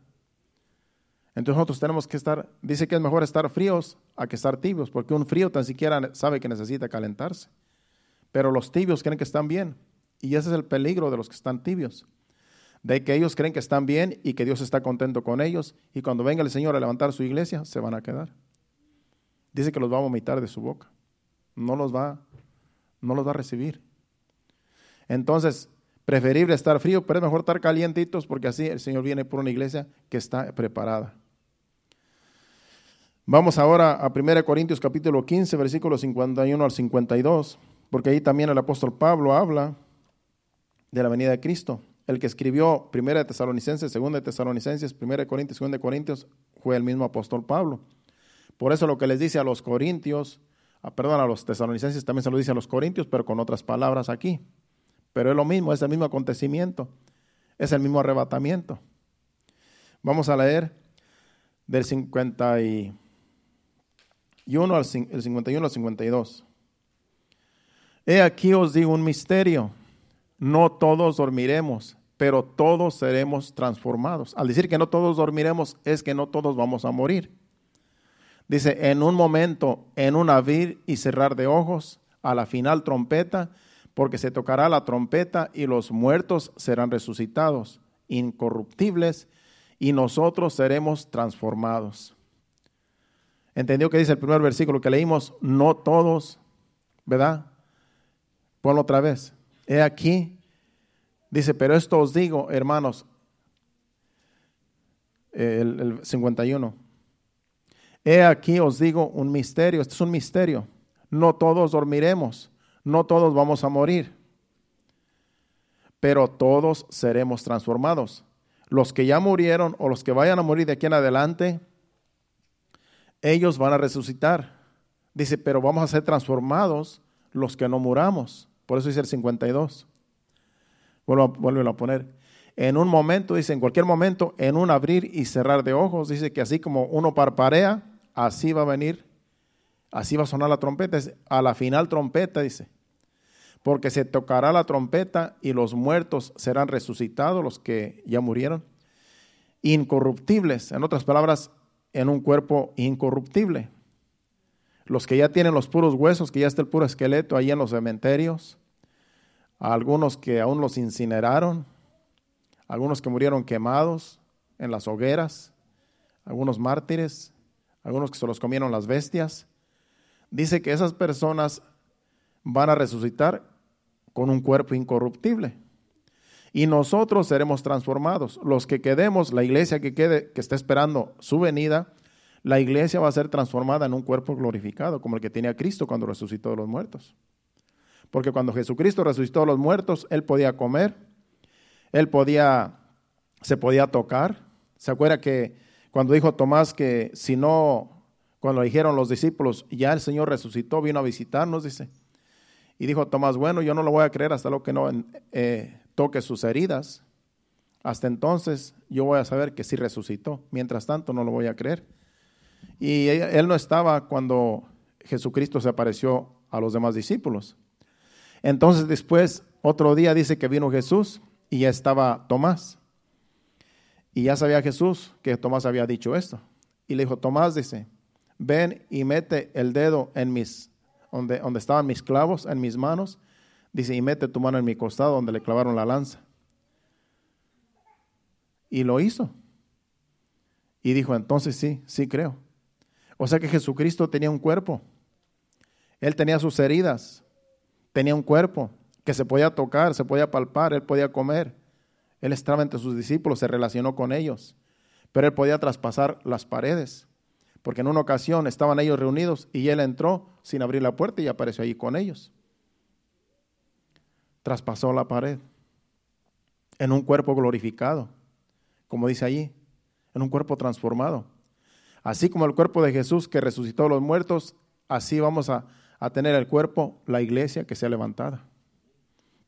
Entonces nosotros tenemos que estar, dice que es mejor estar fríos a que estar tibios, porque un frío tan siquiera sabe que necesita calentarse. Pero los tibios creen que están bien. Y ese es el peligro de los que están tibios. De que ellos creen que están bien y que Dios está contento con ellos. Y cuando venga el Señor a levantar su iglesia, se van a quedar. Dice que los va a vomitar de su boca. No los va no los va a recibir. Entonces, preferible estar frío, pero es mejor estar calientitos porque así el Señor viene por una iglesia que está preparada. Vamos ahora a 1 Corintios capítulo 15, versículos 51 al 52, porque ahí también el apóstol Pablo habla de la venida de Cristo. El que escribió 1 de Tesalonicenses, 2 de Tesalonicenses, 1 de Corintios, 2 de Corintios, fue el mismo apóstol Pablo. Por eso lo que les dice a los corintios, a, ah, perdón, a los tesalonicenses también se lo dice a los corintios, pero con otras palabras aquí. Pero es lo mismo, es el mismo acontecimiento, es el mismo arrebatamiento. Vamos a leer del 51 al, el 51 al 52. He aquí os digo un misterio, no todos dormiremos, pero todos seremos transformados. Al decir que no todos dormiremos es que no todos vamos a morir. Dice, en un momento, en un abrir y cerrar de ojos, a la final trompeta, porque se tocará la trompeta y los muertos serán resucitados, incorruptibles, y nosotros seremos transformados. ¿Entendió que dice el primer versículo que leímos? No todos, ¿verdad? Ponlo otra vez. He aquí, dice, pero esto os digo, hermanos, el, el 51. He aquí os digo un misterio, este es un misterio. No todos dormiremos, no todos vamos a morir, pero todos seremos transformados. Los que ya murieron o los que vayan a morir de aquí en adelante, ellos van a resucitar. Dice, pero vamos a ser transformados los que no muramos. Por eso dice el 52. Vuelvo, a poner. En un momento, dice, en cualquier momento, en un abrir y cerrar de ojos, dice que así como uno parparea, así va a venir, así va a sonar la trompeta. A la final trompeta, dice, porque se tocará la trompeta y los muertos serán resucitados, los que ya murieron, incorruptibles, en otras palabras, en un cuerpo incorruptible los que ya tienen los puros huesos, que ya está el puro esqueleto ahí en los cementerios, algunos que aún los incineraron, algunos que murieron quemados en las hogueras, algunos mártires, algunos que se los comieron las bestias. Dice que esas personas van a resucitar con un cuerpo incorruptible. Y nosotros seremos transformados. Los que quedemos, la iglesia que quede, que está esperando su venida, la iglesia va a ser transformada en un cuerpo glorificado, como el que tenía Cristo cuando resucitó de los muertos. Porque cuando Jesucristo resucitó de los muertos, Él podía comer, Él podía, se podía tocar. ¿Se acuerda que cuando dijo Tomás que si no, cuando dijeron los discípulos, ya el Señor resucitó, vino a visitarnos, dice. Y dijo Tomás, bueno, yo no lo voy a creer hasta lo que no eh, toque sus heridas. Hasta entonces yo voy a saber que sí resucitó. Mientras tanto no lo voy a creer. Y él no estaba cuando Jesucristo se apareció a los demás discípulos. Entonces después, otro día dice que vino Jesús y ya estaba Tomás. Y ya sabía Jesús que Tomás había dicho esto. Y le dijo, Tomás dice, ven y mete el dedo en mis, donde, donde estaban mis clavos, en mis manos. Dice, y mete tu mano en mi costado donde le clavaron la lanza. Y lo hizo. Y dijo, entonces sí, sí creo. O sea que Jesucristo tenía un cuerpo. Él tenía sus heridas, tenía un cuerpo que se podía tocar, se podía palpar, él podía comer. Él estaba entre sus discípulos, se relacionó con ellos, pero él podía traspasar las paredes, porque en una ocasión estaban ellos reunidos y él entró sin abrir la puerta y apareció ahí con ellos. Traspasó la pared en un cuerpo glorificado, como dice allí, en un cuerpo transformado. Así como el cuerpo de Jesús que resucitó a los muertos, así vamos a, tener el cuerpo, la iglesia que sea levantada.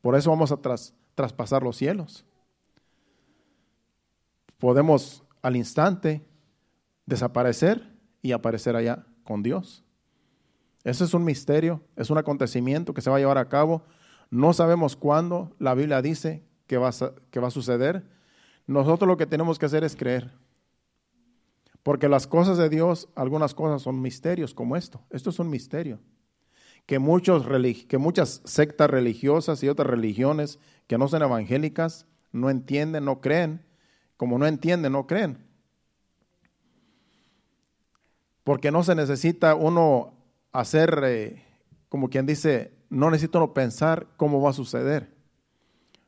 Por eso vamos a traspasar los cielos. Podemos al instante desaparecer y aparecer allá con Dios. Ese es un misterio, es un acontecimiento que se va a llevar a cabo. No sabemos cuándo, la Biblia dice que va a suceder. Nosotros lo que tenemos que hacer es creer. Porque las cosas de Dios, algunas cosas son misterios como esto. Esto es un misterio. Que, muchos, que muchas sectas religiosas y otras religiones que no son evangélicas no entienden, no creen. Como no entienden, no creen. Porque no se necesita uno hacer, eh, como quien dice, no necesita uno pensar cómo va a suceder.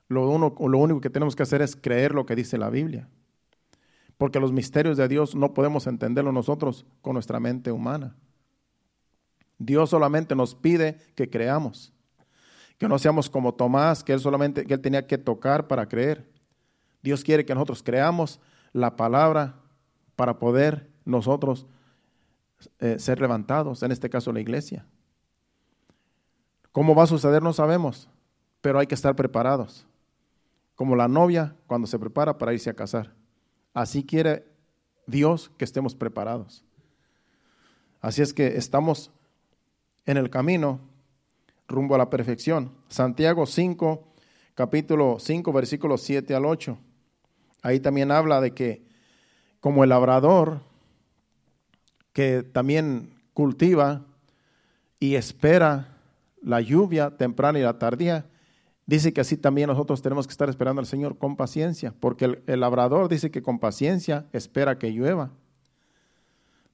Lo, uno, lo único que tenemos que hacer es creer lo que dice la Biblia porque los misterios de Dios no podemos entenderlos nosotros con nuestra mente humana. Dios solamente nos pide que creamos, que no seamos como Tomás, que él solamente que él tenía que tocar para creer. Dios quiere que nosotros creamos la palabra para poder nosotros eh, ser levantados, en este caso la iglesia. ¿Cómo va a suceder? No sabemos, pero hay que estar preparados. Como la novia cuando se prepara para irse a casar. Así quiere Dios que estemos preparados. Así es que estamos en el camino rumbo a la perfección. Santiago 5, capítulo 5, versículos 7 al 8. Ahí también habla de que como el labrador que también cultiva y espera la lluvia temprana y la tardía, dice que así también nosotros tenemos que estar esperando al Señor con paciencia, porque el, labrador dice que con paciencia espera que llueva.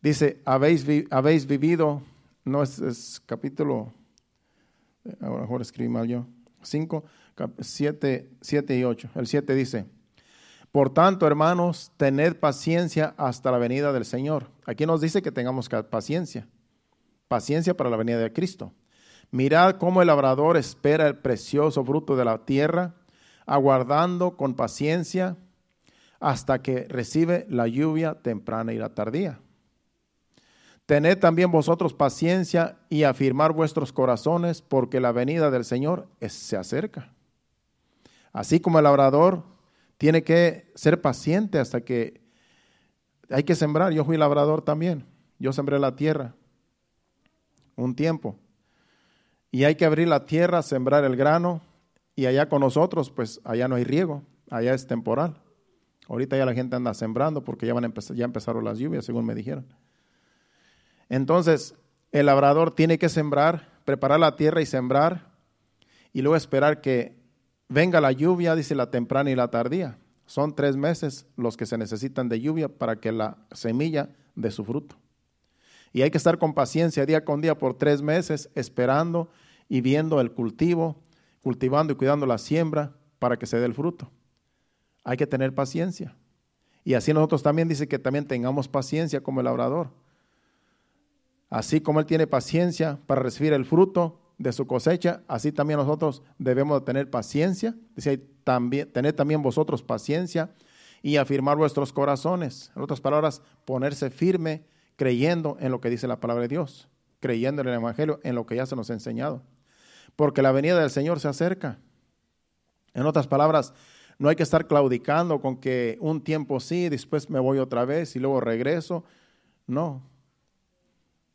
Dice, habéis, habéis vivido, no es, capítulo, a lo mejor escribí mal yo, 5, 7, 7 y 8. El 7 dice, por tanto, hermanos, tened paciencia hasta la venida del Señor. Aquí nos dice que tengamos paciencia, paciencia para la venida de Cristo. Mirad cómo el labrador espera el precioso fruto de la tierra, aguardando con paciencia hasta que recibe la lluvia temprana y la tardía. Tened también vosotros paciencia y afirmar vuestros corazones, porque la venida del Señor se acerca. Así como el labrador tiene que ser paciente hasta que hay que sembrar. Yo fui labrador también. Yo sembré la tierra un tiempo. Y hay que abrir la tierra, sembrar el grano. Y allá con nosotros, pues allá no hay riego, allá es temporal. Ahorita ya la gente anda sembrando porque ya, van a empezar, ya empezaron las lluvias, según me dijeron. Entonces, el labrador tiene que sembrar, preparar la tierra y sembrar, y luego esperar que venga la lluvia, dice la temprana y la tardía. Son tres meses los que se necesitan de lluvia para que la semilla dé su fruto. Y hay que estar con paciencia día con día por tres meses esperando y viendo el cultivo, cultivando y cuidando la siembra para que se dé el fruto. Hay que tener paciencia. Y así nosotros también dice que también tengamos paciencia como el labrador. Así como él tiene paciencia para recibir el fruto de su cosecha, así también nosotros debemos tener paciencia. Dice también, tener también vosotros paciencia y afirmar vuestros corazones. En otras palabras, ponerse firme creyendo en lo que dice la palabra de Dios, creyendo en el Evangelio, en lo que ya se nos ha enseñado. Porque la venida del Señor se acerca. En otras palabras, no hay que estar claudicando con que un tiempo sí, después me voy otra vez y luego regreso. No.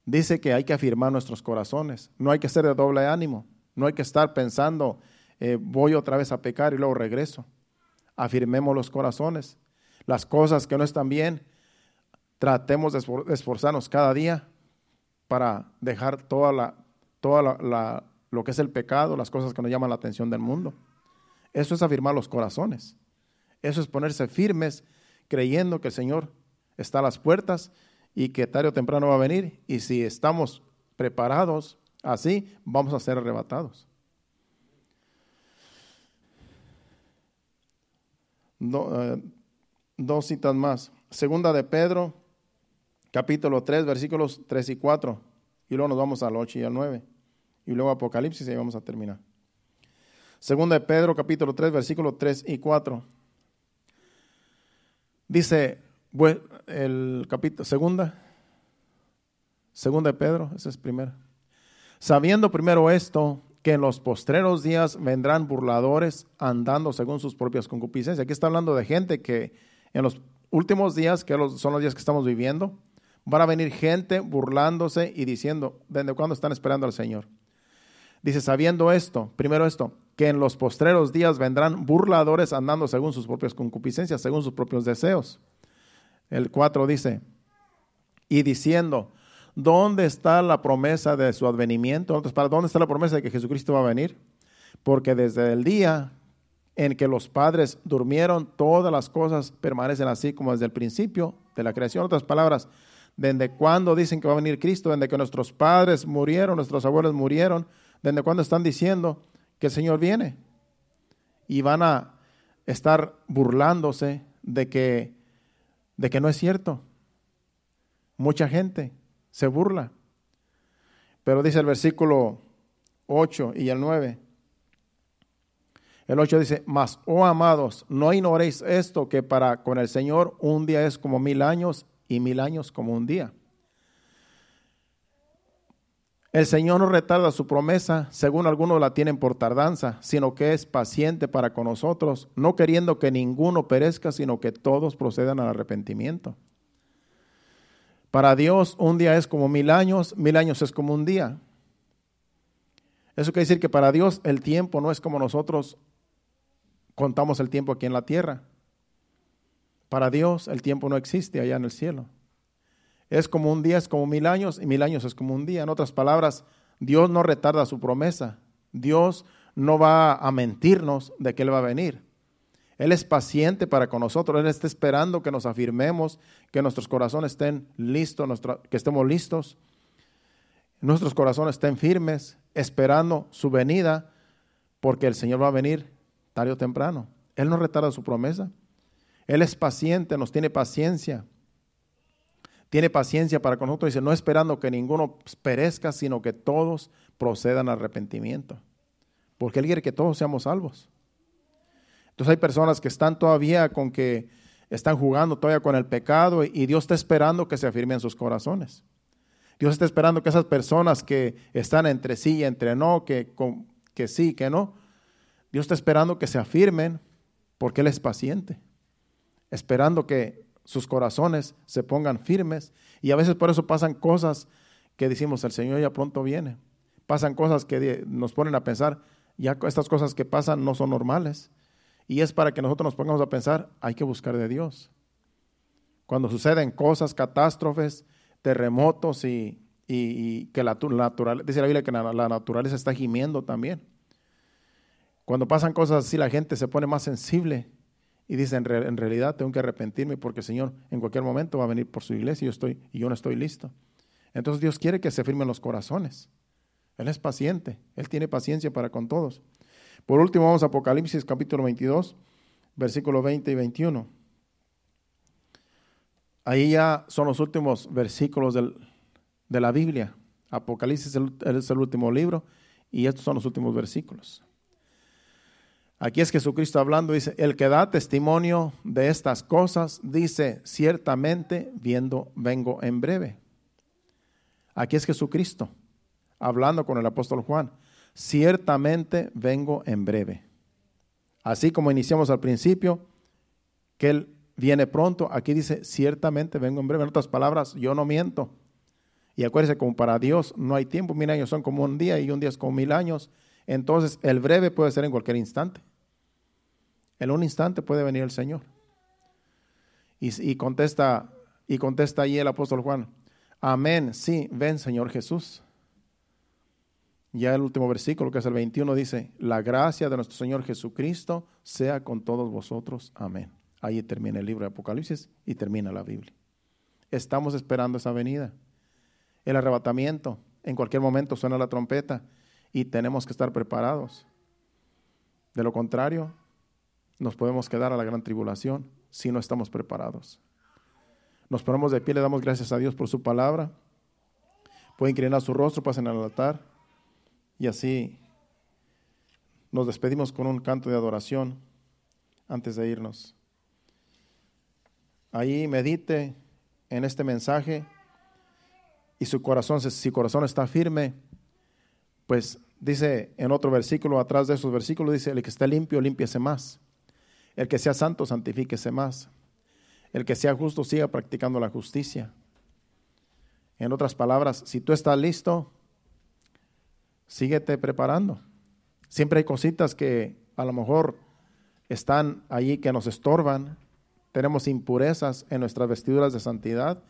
Dice que hay que afirmar nuestros corazones. No hay que ser de doble ánimo. No hay que estar pensando, eh, voy otra vez a pecar y luego regreso. Afirmemos los corazones. Las cosas que no están bien, tratemos de esforzarnos cada día para dejar toda la, toda la, lo que es el pecado, las cosas que nos llaman la atención del mundo. Eso es afirmar los corazones. Eso es ponerse firmes creyendo que el Señor está a las puertas y que tarde o temprano va a venir. Y si estamos preparados así, vamos a ser arrebatados. Eh, dos citas más. Segunda de Pedro, capítulo 3, versículos 3 y 4. Y luego nos vamos al 8 y al 9. Y luego Apocalipsis y vamos a terminar. Segunda de Pedro, capítulo 3, versículos 3 y 4. Dice el capítulo, segunda, segunda de Pedro, esa es primera. Sabiendo primero esto, que en los postreros días vendrán burladores andando según sus propias concupiscencias. Aquí está hablando de gente que en los últimos días, que son los días que estamos viviendo, van a venir gente burlándose y diciendo, ¿desde cuándo están esperando al Señor? Dice, sabiendo esto, primero esto, que en los postreros días vendrán burladores andando según sus propias concupiscencias, según sus propios deseos. El 4 dice, y diciendo, ¿dónde está la promesa de su advenimiento? ¿para dónde está la promesa de que Jesucristo va a venir? Porque desde el día en que los padres durmieron, todas las cosas permanecen así como desde el principio de la creación. En otras palabras, ¿Desde cuándo dicen que va a venir Cristo? Desde que nuestros padres murieron, nuestros abuelos murieron. ¿Desde cuándo están diciendo que el Señor viene? Y van a estar burlándose de que, de que no es cierto. Mucha gente se burla. Pero dice el versículo 8 y el 9. El 8 dice, mas, oh amados, no ignoréis esto, que para con el Señor un día es como mil años y mil años como un día. El Señor no retarda su promesa, según algunos la tienen por tardanza, sino que es paciente para con nosotros, no queriendo que ninguno perezca, sino que todos procedan al arrepentimiento. Para Dios un día es como mil años, mil años es como un día. Eso quiere decir que para Dios el tiempo no es como nosotros contamos el tiempo aquí en la tierra. Para Dios el tiempo no existe allá en el cielo. Es como un día, es como mil años, y mil años es como un día. En otras palabras, Dios no retarda su promesa. Dios no va a mentirnos de que Él va a venir. Él es paciente para con nosotros. Él está esperando que nos afirmemos, que nuestros corazones estén listos, que estemos listos, nuestros corazones estén firmes, esperando su venida, porque el Señor va a venir tarde o temprano. Él no retarda su promesa. Él es paciente, nos tiene paciencia tiene paciencia para con nosotros, dice, no esperando que ninguno perezca, sino que todos procedan al arrepentimiento. Porque Él quiere que todos seamos salvos. Entonces hay personas que están todavía con que están jugando todavía con el pecado y Dios está esperando que se afirmen sus corazones. Dios está esperando que esas personas que están entre sí y entre no, que, que sí, que no, Dios está esperando que se afirmen porque Él es paciente, esperando que sus corazones se pongan firmes. Y a veces por eso pasan cosas que decimos, el Señor ya pronto viene. Pasan cosas que nos ponen a pensar, ya estas cosas que pasan no son normales. Y es para que nosotros nos pongamos a pensar, hay que buscar de Dios. Cuando suceden cosas, catástrofes, terremotos y, que la, naturaleza, dice la Biblia que la naturaleza está gimiendo también. Cuando pasan cosas así, la gente se pone más sensible y dice, en, realidad tengo que arrepentirme porque el Señor en cualquier momento va a venir por su iglesia y yo, estoy, y yo no estoy listo. Entonces Dios quiere que se firmen los corazones. Él es paciente, Él tiene paciencia para con todos. Por último, vamos a Apocalipsis capítulo 22, versículos 20 y 21. Ahí ya son los últimos versículos de la Biblia. Apocalipsis es el último libro y estos son los últimos versículos. Aquí es Jesucristo hablando, dice, el que da testimonio de estas cosas, dice, ciertamente viendo, vengo en breve. Aquí es Jesucristo hablando con el apóstol Juan, ciertamente vengo en breve. Así como iniciamos al principio, que Él viene pronto, aquí dice, ciertamente vengo en breve. En otras palabras, yo no miento. Y acuérdense, como para Dios no hay tiempo, mil años son como un día y un día es como mil años. Entonces, el breve puede ser en cualquier instante. En un instante puede venir el Señor. Y, contesta, y contesta allí el apóstol Juan, amén, sí, ven Señor Jesús. Ya el último versículo, que es el 21, dice, la gracia de nuestro Señor Jesucristo sea con todos vosotros. Amén. Ahí termina el libro de Apocalipsis y termina la Biblia. Estamos esperando esa venida. El arrebatamiento, en cualquier momento suena la trompeta y tenemos que estar preparados. De lo contrario, nos podemos quedar a la gran tribulación si no estamos preparados. Nos ponemos de pie, le damos gracias a Dios por su palabra. Pueden inclinar su rostro, pasen al altar y así nos despedimos con un canto de adoración antes de irnos. Ahí medite en este mensaje y su corazón, si corazón está firme, pues dice en otro versículo, atrás de esos versículos, dice, el que está limpio, límpiese más. El que sea santo, santifíquese más. El que sea justo, siga practicando la justicia. En otras palabras, si tú estás listo, síguete preparando. Siempre hay cositas que a lo mejor están allí que nos estorban. Tenemos impurezas en nuestras vestiduras de santidad.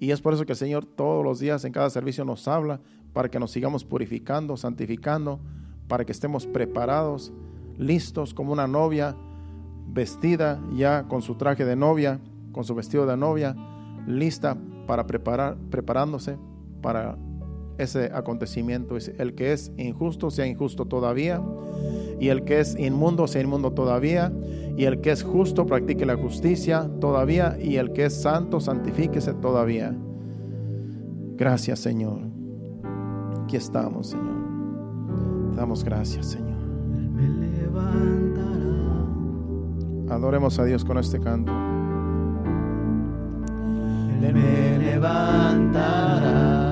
Y es por eso que el Señor todos los días en cada servicio nos habla para que nos sigamos purificando, santificando, para que estemos preparados, listos como una novia vestida ya con su traje de novia, con su vestido de novia, lista para preparar, preparándose para ese acontecimiento. El que es injusto sea injusto todavía, y el que es inmundo sea inmundo todavía, y el que es justo practique la justicia todavía, y el que es santo santifíquese todavía. Gracias, Señor. Aquí estamos, Señor. damos gracias, Señor. Adoremos a Dios con este canto. Él me levantará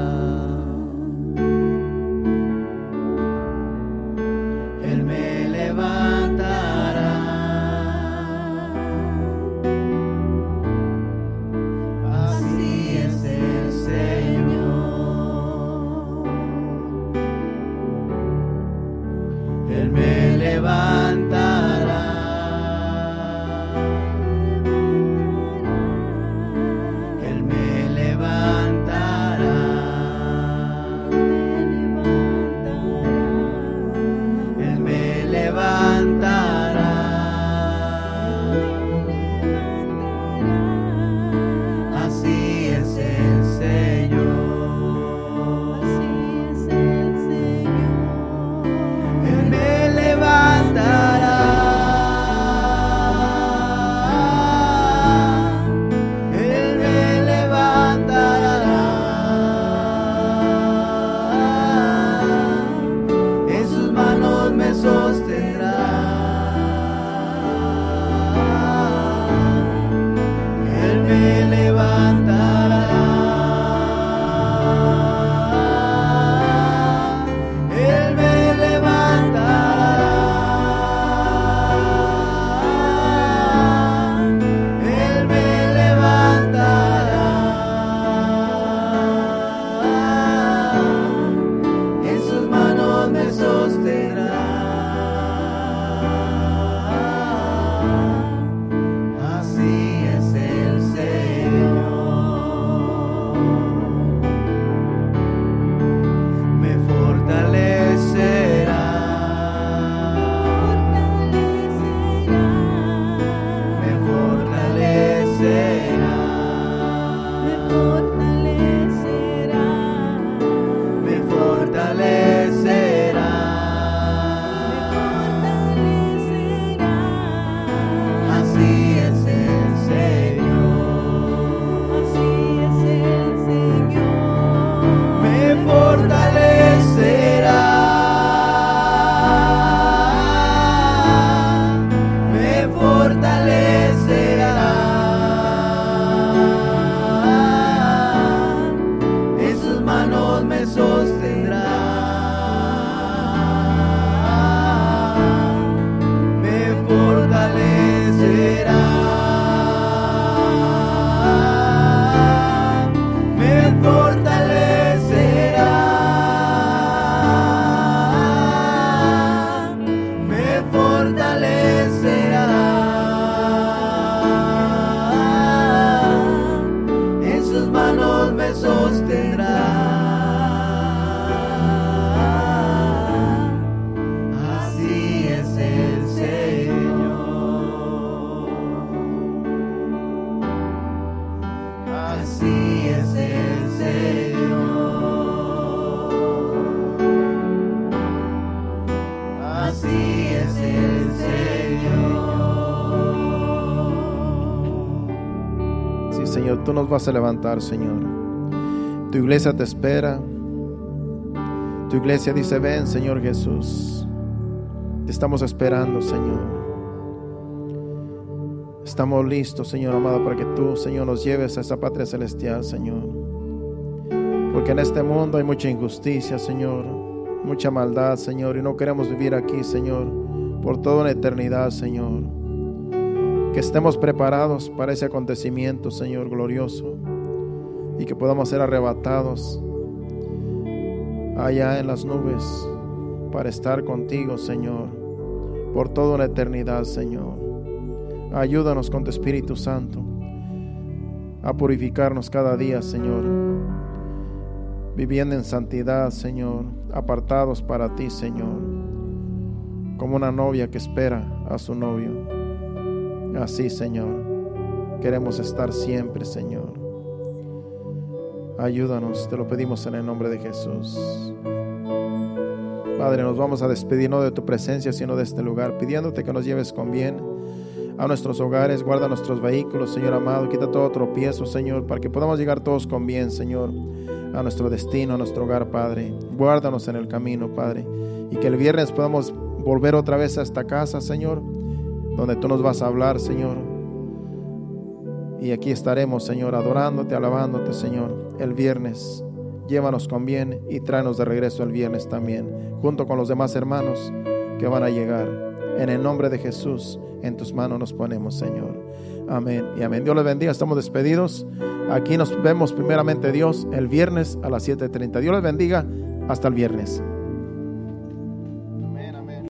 nos vas a levantar, Señor. Tu iglesia te espera. Tu iglesia dice, ven, Señor Jesús. Te estamos esperando, Señor. Estamos listos, Señor amado, para que tú, Señor, nos lleves a esa patria celestial, Señor. Porque en este mundo hay mucha injusticia, Señor, mucha maldad, Señor, y no queremos vivir aquí, Señor, por toda una eternidad, Señor. Que estemos preparados para ese acontecimiento, Señor, glorioso, y que podamos ser arrebatados allá en las nubes para estar contigo, Señor, por toda una eternidad, Señor. Ayúdanos con tu Espíritu Santo a purificarnos cada día, Señor. Viviendo en santidad, Señor. Apartados para ti, Señor. Como una novia que espera a su novio. Así, Señor. Queremos estar siempre, Señor. Ayúdanos, te lo pedimos en el nombre de Jesús. Padre, nos vamos a despedir no de tu presencia, sino de este lugar, pidiéndote que nos lleves con bien a nuestros hogares, guarda nuestros vehículos, Señor amado, quita todo tropiezo, Señor, para que podamos llegar todos con bien, Señor, a nuestro destino, a nuestro hogar, Padre. Guárdanos en el camino, Padre, y que el viernes podamos volver otra vez a esta casa, Señor, donde tú nos vas a hablar, Señor. Y aquí estaremos, Señor, adorándote, alabándote, Señor, el viernes. Llévanos con bien y tráenos de regreso el viernes también, junto con los demás hermanos que van a llegar. En el nombre de Jesús en tus manos nos ponemos, Señor. Amén y amén. Dios les bendiga. Estamos despedidos. Aquí nos vemos primeramente Dios el viernes a las 7.30. Dios les bendiga. Hasta el viernes.